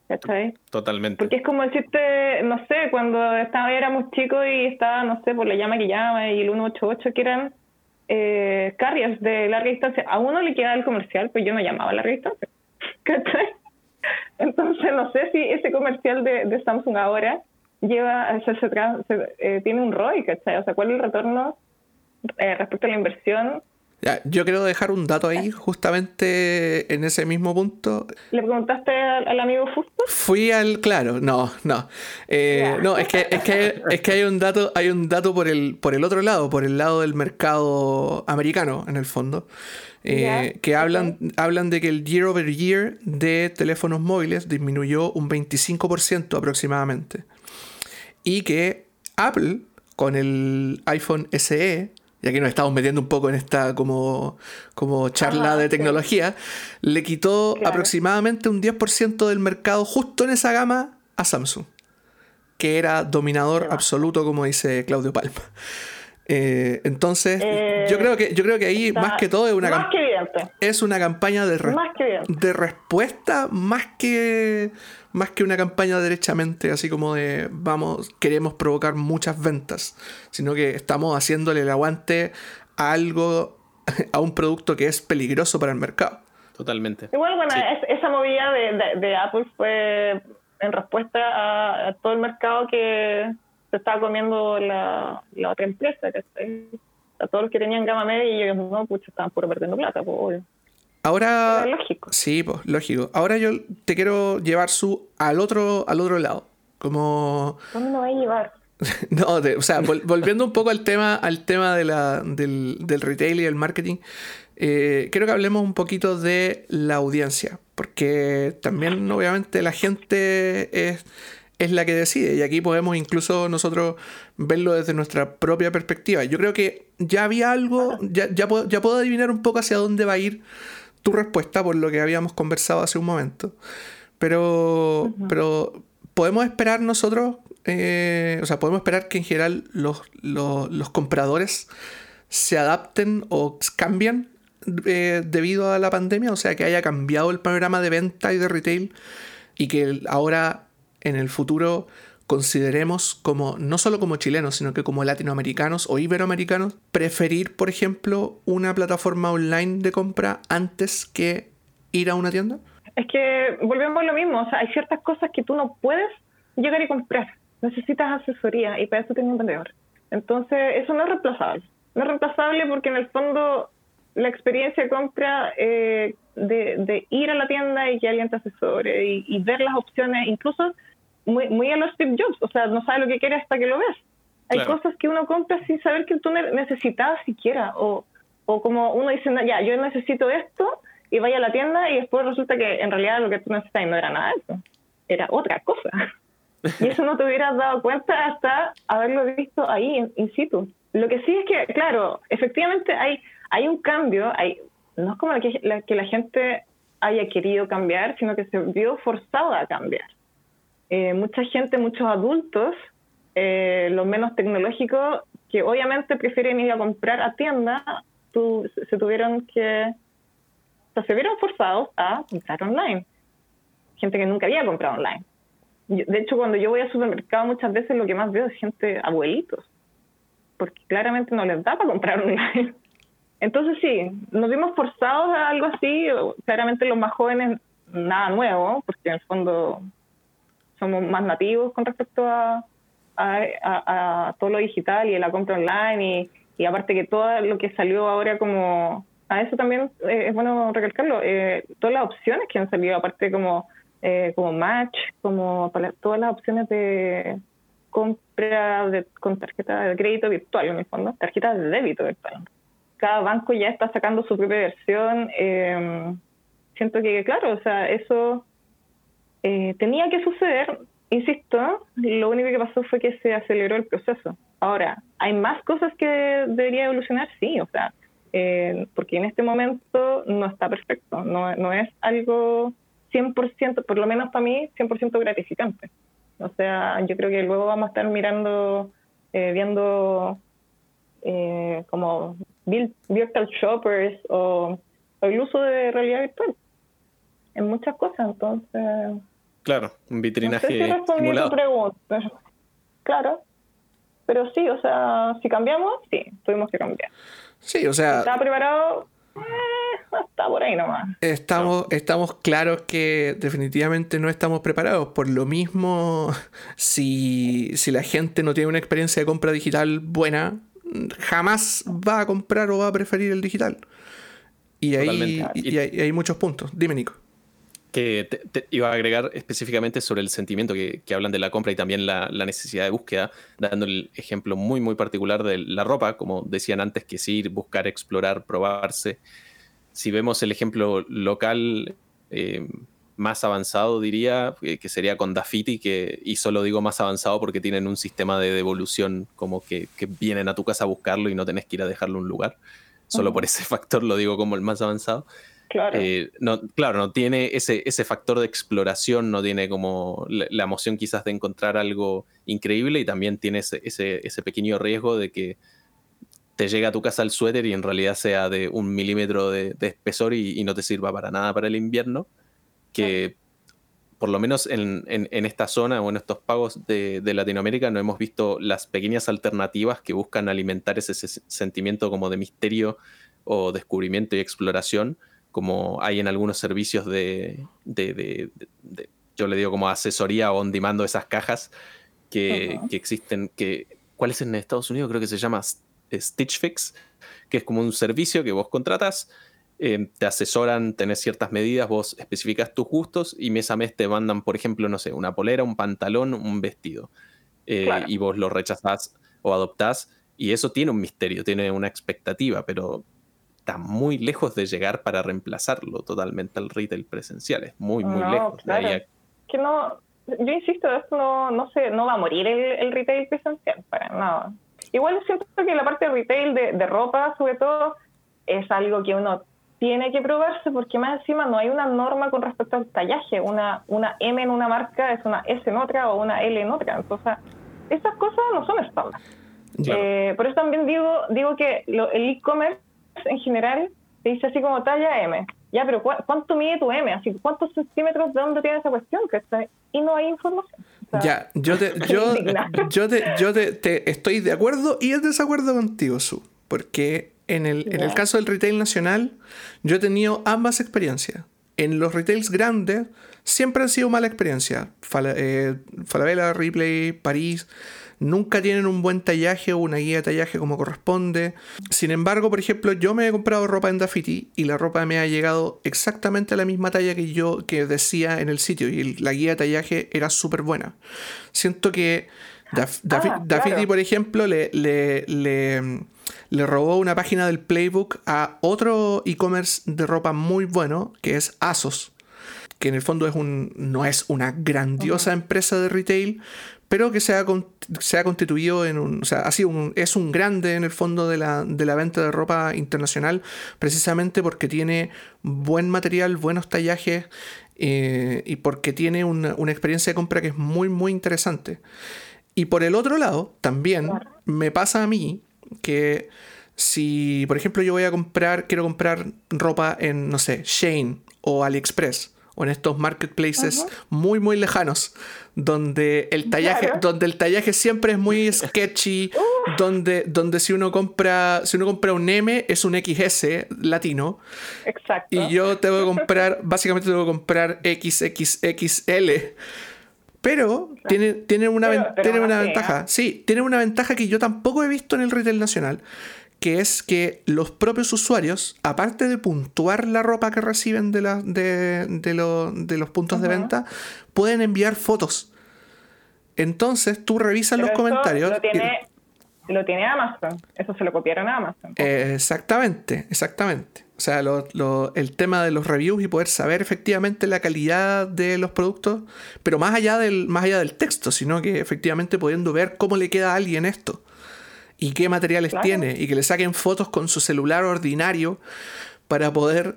¿Cachai? Totalmente. Porque es como decirte, no sé, cuando estaba, éramos chicos y estaba, no sé, por la llama que llama y el 188, que eran eh, carriers de larga distancia. A uno le queda el comercial, pues yo no llamaba a larga distancia. ¿Cachai? Entonces, no sé si ese comercial de, Samsung ahora lleva, se, se, eh, tiene un ROI, ¿cachai? O sea, ¿cuál es el retorno eh, respecto a la inversión yo quiero dejar un dato ahí, justamente en ese mismo punto. ¿Le preguntaste al, amigo Fusto? Fui al, claro, no, no. Eh, no, es que, es que, es que hay un dato, hay un dato por el, por el otro lado, por el lado del mercado americano, en el fondo. Eh, que hablan, hablan de que el year over year de teléfonos móviles disminuyó un 25% aproximadamente. Y que Apple, con el iPhone SE, ya que nos estamos metiendo un poco en esta como, como charla de tecnología, le quitó aproximadamente un 10% del mercado justo en esa gama a Samsung, que era dominador absoluto, como dice Claudio Palma. Eh, entonces, yo creo que yo creo que ahí más que todo es una es una campaña de, de respuesta más que más que una campaña derechamente así como de vamos, queremos provocar muchas ventas, sino que estamos haciéndole el aguante a algo, a un producto que es peligroso para el mercado. Totalmente. Igual, bueno, esa movida de, Apple fue en respuesta a, todo el mercado que se estaba comiendo la, otra empresa, que a todos los que tenían gama media y ellos no, pues estaban puro perdiendo plata, pues obvio. Ahora. lógico. Sí, pues, lógico. Ahora yo te quiero llevar su al otro, al otro lado. Como. ¿Dónde me va a llevar? no, o sea, volviendo un poco al tema, al tema de la, del, del retail y el marketing, eh, quiero que hablemos un poquito de la audiencia. Porque también, obviamente, la gente es, es la que decide. Y aquí podemos incluso nosotros verlo desde nuestra propia perspectiva. Yo creo que ya había algo, ya, ya, puedo, ya puedo adivinar un poco hacia dónde va a ir tu respuesta por lo que habíamos conversado hace un momento. Pero, pero podemos esperar nosotros, eh, o sea, podemos esperar que en general los, compradores se adapten o cambien eh, debido a la pandemia, o sea, que haya cambiado el panorama de venta y de retail y que ahora en el futuro consideremos como, no solo como chilenos, sino que como latinoamericanos o iberoamericanos, preferir, por ejemplo, una plataforma online de compra antes que ir a una tienda? Es que volvemos a lo mismo, o sea, hay ciertas cosas que tú no puedes llegar y comprar. Necesitas asesoría y para eso tienes un vendedor. Entonces, eso no es reemplazable. No es reemplazable porque en el fondo la experiencia de compra eh, de, ir a la tienda y que alguien te asesore y, y ver las opciones, incluso muy, muy a los Steve Jobs, o sea, no sabe lo que quiere hasta que lo ves. Hay cosas que uno compra sin saber que tú necesitabas siquiera, o, o como uno dice, ya, yo necesito esto, y vaya a la tienda y después resulta que en realidad lo que tú necesitas no era nada de eso, era otra cosa. Y eso no te hubieras dado cuenta hasta haberlo visto ahí in, situ. Lo que sí es que, claro, efectivamente hay, hay un cambio, hay, no es como que la, que la gente haya querido cambiar, sino que se vio forzado a cambiar. Eh, mucha gente, muchos adultos, eh, los menos tecnológicos, que obviamente prefieren ir a comprar a tienda, se tuvieron que, o sea, se vieron forzados a comprar online. Gente que nunca había comprado online. de hecho, cuando yo voy al supermercado muchas veces lo que más veo es gente, abuelitos, porque claramente no les da para comprar online. Entonces sí, nos vimos forzados a algo así, claramente los más jóvenes nada nuevo, porque en el fondo somos más nativos con respecto a, todo lo digital y a la compra online y, aparte que todo lo que salió ahora como a eso también eh, es bueno recalcarlo eh, todas las opciones que han salido aparte como eh, como match como todas las opciones de compra de, con tarjeta de crédito virtual en el fondo tarjeta de débito virtual. Cada banco ya está sacando su propia versión siento que claro o sea eso eh, tenía que suceder, insisto, lo único que pasó fue que se aceleró el proceso. Ahora, ¿hay más cosas que debería evolucionar? Sí, o sea, eh, porque en este momento no está perfecto, no, no es algo 100%, por lo menos para mí, 100% gratificante. O sea, yo creo que luego vamos a estar mirando, eh, viendo como virtual shoppers o, el uso de realidad virtual en muchas cosas, entonces Claro, un vitrinaje no sé pregunta. Claro, pero sí, o sea, si cambiamos, sí, tuvimos que cambiar. Sí, o sea... ¿Estaba preparado? Eh, está por ahí nomás. Estamos, estamos claros que definitivamente no estamos preparados. Por lo mismo, si, si la gente no tiene una experiencia de compra digital buena, jamás va a comprar o va a preferir el digital. Y ahí, y, hay, muchos puntos. Dime, Nico. Que te, iba a agregar específicamente sobre el sentimiento que, hablan de la compra y también la, necesidad de búsqueda, dando el ejemplo muy, muy particular de la ropa, como decían antes, que sí, buscar, explorar, probarse. Si vemos el ejemplo local, eh, más avanzado, diría, eh, que sería con Dafiti, que, y solo digo más avanzado porque tienen un sistema de devolución como que, vienen a tu casa a buscarlo y no tenés que ir a dejarlo en un lugar. Solo por ese factor lo digo como el más avanzado. Claro. Eh, no, claro, no tiene ese, ese factor de exploración, no tiene como la, emoción quizás de encontrar algo increíble y también tiene ese, ese, pequeño riesgo de que te llegue a tu casa el suéter y en realidad sea de un milímetro de, espesor y, no te sirva para nada para el invierno que por lo menos en, esta zona o en estos pagos de, Latinoamérica no hemos visto las pequeñas alternativas que buscan alimentar ese, sentimiento como de misterio o descubrimiento y exploración, como hay en algunos servicios de, yo le digo como asesoría o on demand esas cajas que, que, existen, que, ¿cuál es en Estados Unidos? Creo que se llama Stitch Fix, que es como un servicio que vos contratas Em, te asesoran, tenés ciertas medidas, vos especificas tus gustos y mes a mes te mandan, por ejemplo, no sé, una polera, un pantalón, un vestido. Eh, y vos lo rechazás o adoptás. Y eso tiene un misterio, tiene una expectativa, pero está muy lejos de llegar para reemplazarlo totalmente al retail presencial. Es muy, muy lejos. Que no, yo insisto, esto no, no, se, no va a morir el, retail presencial para nada. Igual siento que la parte de retail de, de ropa, sobre todo, es algo que uno tiene que probarse porque más encima no hay una norma con respecto al tallaje. Una, una M en una marca es una S en otra o una L en otra. Entonces, esas cosas no son estándar. Eh, por eso también digo, digo que el e-commerce en general te dice así como talla M. Ya, pero ¿cuánto mide tu M? Así, ¿Cuántos centímetros de dónde tiene esa cuestión? Y no hay información. ya, yo, te, yo, yo, te, yo te, estoy de acuerdo y en desacuerdo contigo, Su. Porque en el, en el caso del retail nacional, yo he tenido ambas experiencias. En los retails grandes siempre han sido mala experiencia. Eh, Falabella, Ripley, París, nunca tienen un buen tallaje o una guía de tallaje como corresponde. Sin embargo, por ejemplo, yo me he comprado ropa en Dafiti y la ropa me ha llegado exactamente a la misma talla que yo que decía en el sitio y la guía de tallaje era súper buena. Siento que ah, Dafiti, por ejemplo, le, le, le le robó una página del playbook a otro e-commerce de ropa muy bueno, que es ASOS, que en el fondo es un, no es una grandiosa empresa de retail, pero que se ha, se ha constituido en un, o sea, ha un, es un grande en el fondo de la, venta de ropa internacional, precisamente porque tiene buen material, buenos tallajes eh, y porque tiene una, una experiencia de compra que es muy, muy interesante. Y por el otro lado, también me pasa a mí que si, por ejemplo, yo voy a comprar, quiero comprar ropa en, no sé, Shane o AliExpress o en estos marketplaces muy, muy lejanos, donde el tallaje, donde el tallaje siempre es muy sketchy, donde, donde si uno compra, si uno compra un M es un XS latino. Exacto. Y yo tengo que comprar, básicamente tengo que comprar XXXL pero tiene, tiene una, tiene una ventaja. Sí, tiene una ventaja que yo tampoco he visto en el retail nacional, que es que los propios usuarios, aparte de puntuar la ropa que reciben de, la, de, de, los puntos de venta, pueden enviar fotos. Entonces tú revisas los comentarios. Lo tiene, lo tiene Amazon. Eso se lo copiaron a Amazon. exactamente, exactamente. O sea, el tema de los reviews y poder saber efectivamente la calidad de los productos, pero más allá del, más allá del texto, sino que efectivamente pudiendo ver cómo le queda a alguien esto y qué materiales tiene y que le saquen fotos con su celular ordinario para poder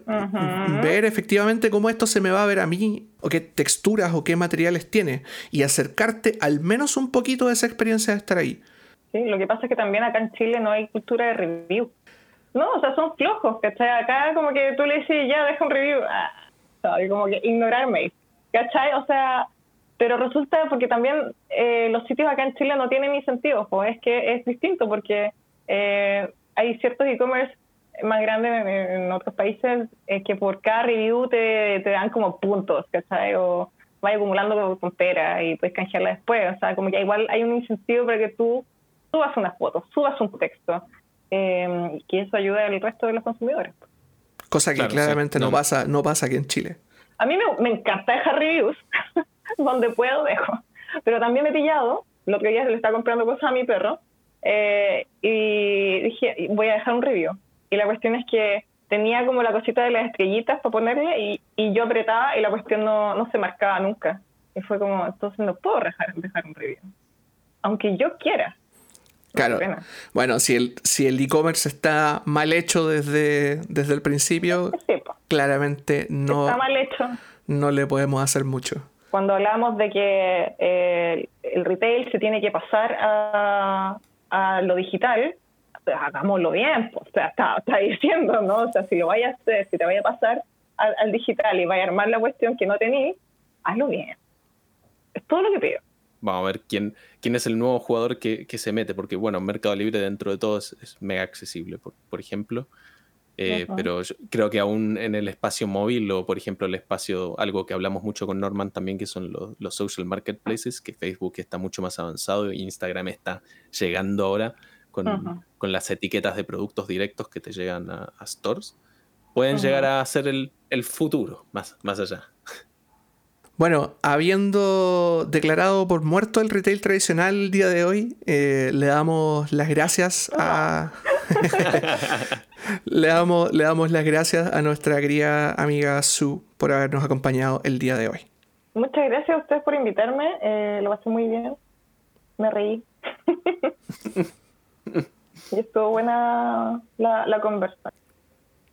ver efectivamente cómo esto se me va a ver a mí, o qué texturas o qué materiales tiene, y acercarte al menos un poquito de esa experiencia de estar ahí. Sí, lo que pasa es que también acá en Chile no hay cultura de review. No, o sea, son flojos, ¿cachai? Acá como que tú le dices, ya, deja un review, ah, como que ignorarme, ¿cachai? O sea, pero resulta porque también eh, los sitios acá en Chile no tienen ni sentido, pues es que es distinto porque eh, hay ciertos e-commerce más grandes en, otros países eh, que por cada review te, te dan como puntos, ¿cachai? O vas acumulando con pera y puedes canjearla después, o sea, como que igual hay un incentivo para que tú subas unas fotos, subas un texto, eh, y que eso ayude al resto de los consumidores. Cosa que claramente no, pasa, no pasa aquí en Chile. A mí me, me encanta dejar reviews, donde puedo dejo, pero también me he pillado, lo que día se le está comprando cosas a mi perro, eh, y dije, voy a dejar un review. Y la cuestión es que tenía como la cosita de las estrellitas para ponerle y, y yo apretaba y la cuestión no, no, se marcaba nunca. Y fue como, entonces no puedo dejar, dejar un review. Aunque yo quiera. Claro. Bueno, si el si el e-commerce está mal hecho desde, desde el principio, claramente no, está mal hecho. no le podemos hacer mucho. Cuando hablamos de que eh, el retail se tiene que pasar a, a lo digital, hagámoslo bien, o sea, está, diciendo, ¿no? O sea, si lo vayas a hacer, si te vaya a pasar al, digital y vaya a armar la cuestión que no tenéis, hazlo bien. Es todo lo que pido. Vamos a ver quién, quién es el nuevo jugador que, se mete, porque bueno, Mercado Libre dentro de todo es, mega accesible, por ejemplo. Eh, pero creo que aún en el espacio móvil o por ejemplo el espacio, algo que hablamos mucho con Norman también, que son los, los social marketplaces, que Facebook está mucho más avanzado e Instagram está llegando ahora con, con, las etiquetas de productos directos que te llegan a, stores, pueden llegar a ser el, el, futuro más, más allá. Bueno, habiendo declarado por muerto el retail tradicional el día de hoy, eh, le damos las gracias a... le, damos, le damos las gracias a nuestra querida amiga Sue por habernos acompañado el día de hoy. Muchas gracias a ustedes por invitarme, eh, lo pasé muy bien, me reí. y estuvo buena la, la conversación.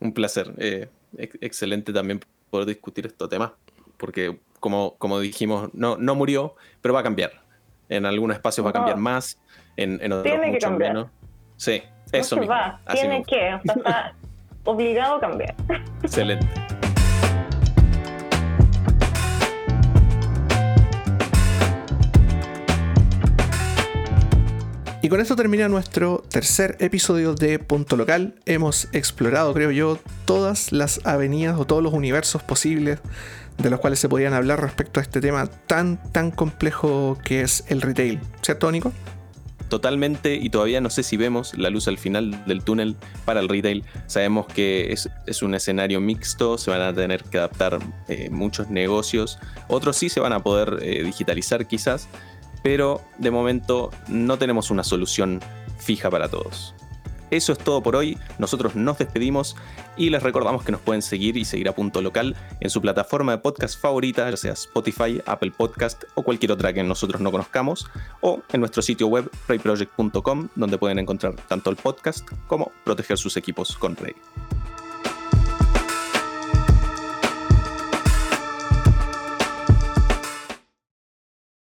Un placer. Eh, excelente también poder discutir estos temas, porque como, como dijimos, no, no murió, pero va a cambiar. En algunos espacios va a cambiar más, en, en otros Tiene mucho menos. Sí, eso no Va. Tiene que, o sea, está obligado a cambiar. Excelente. Y con esto termina nuestro tercer episodio de Punto Local. Hemos explorado, creo yo, todas las avenidas o todos los universos posibles de los cuales se podían hablar respecto a este tema tan, tan complejo que es el retail. ¿Cierto, Nico? Totalmente, y todavía no sé si vemos la luz al final del túnel para el retail. Sabemos que es, un escenario mixto, se van a tener que adaptar eh, muchos negocios, otros sí se van a poder eh, digitalizar quizás, pero de momento no tenemos una solución fija para todos. Eso es todo por hoy, nosotros nos despedimos y les recordamos que nos pueden seguir y seguir a punto local en su plataforma de podcast favorita, ya sea Spotify, Apple Podcast o cualquier otra que nosotros no conozcamos, o en nuestro sitio web rayproject.com donde pueden encontrar tanto el podcast como proteger sus equipos con Ray.